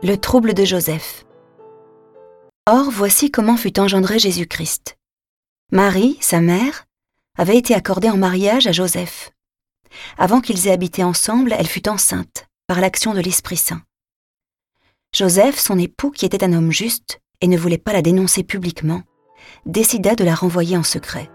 Le trouble de Joseph. Or, voici comment fut engendré Jésus-Christ. Marie, sa mère, avait été accordée en mariage à Joseph. Avant qu'ils aient habité ensemble, elle fut enceinte, par l'action de l'Esprit Saint. Joseph, son époux, qui était un homme juste et ne voulait pas la dénoncer publiquement, décida de la renvoyer en secret.